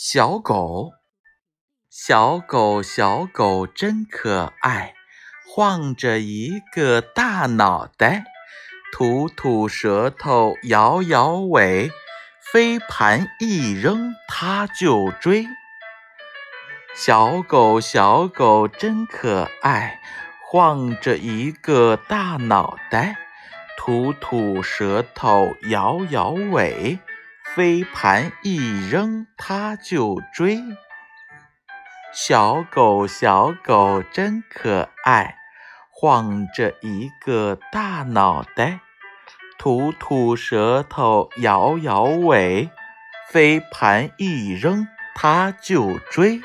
小狗，小狗，小狗真可爱，晃着一个大脑袋，吐吐舌头，摇摇尾，飞盘一扔它就追。小狗，小狗真可爱，晃着一个大脑袋，吐吐舌头，摇摇尾。飞盘一扔，它就追。小狗，小狗真可爱，晃着一个大脑袋，吐吐舌头，摇摇尾。飞盘一扔，它就追。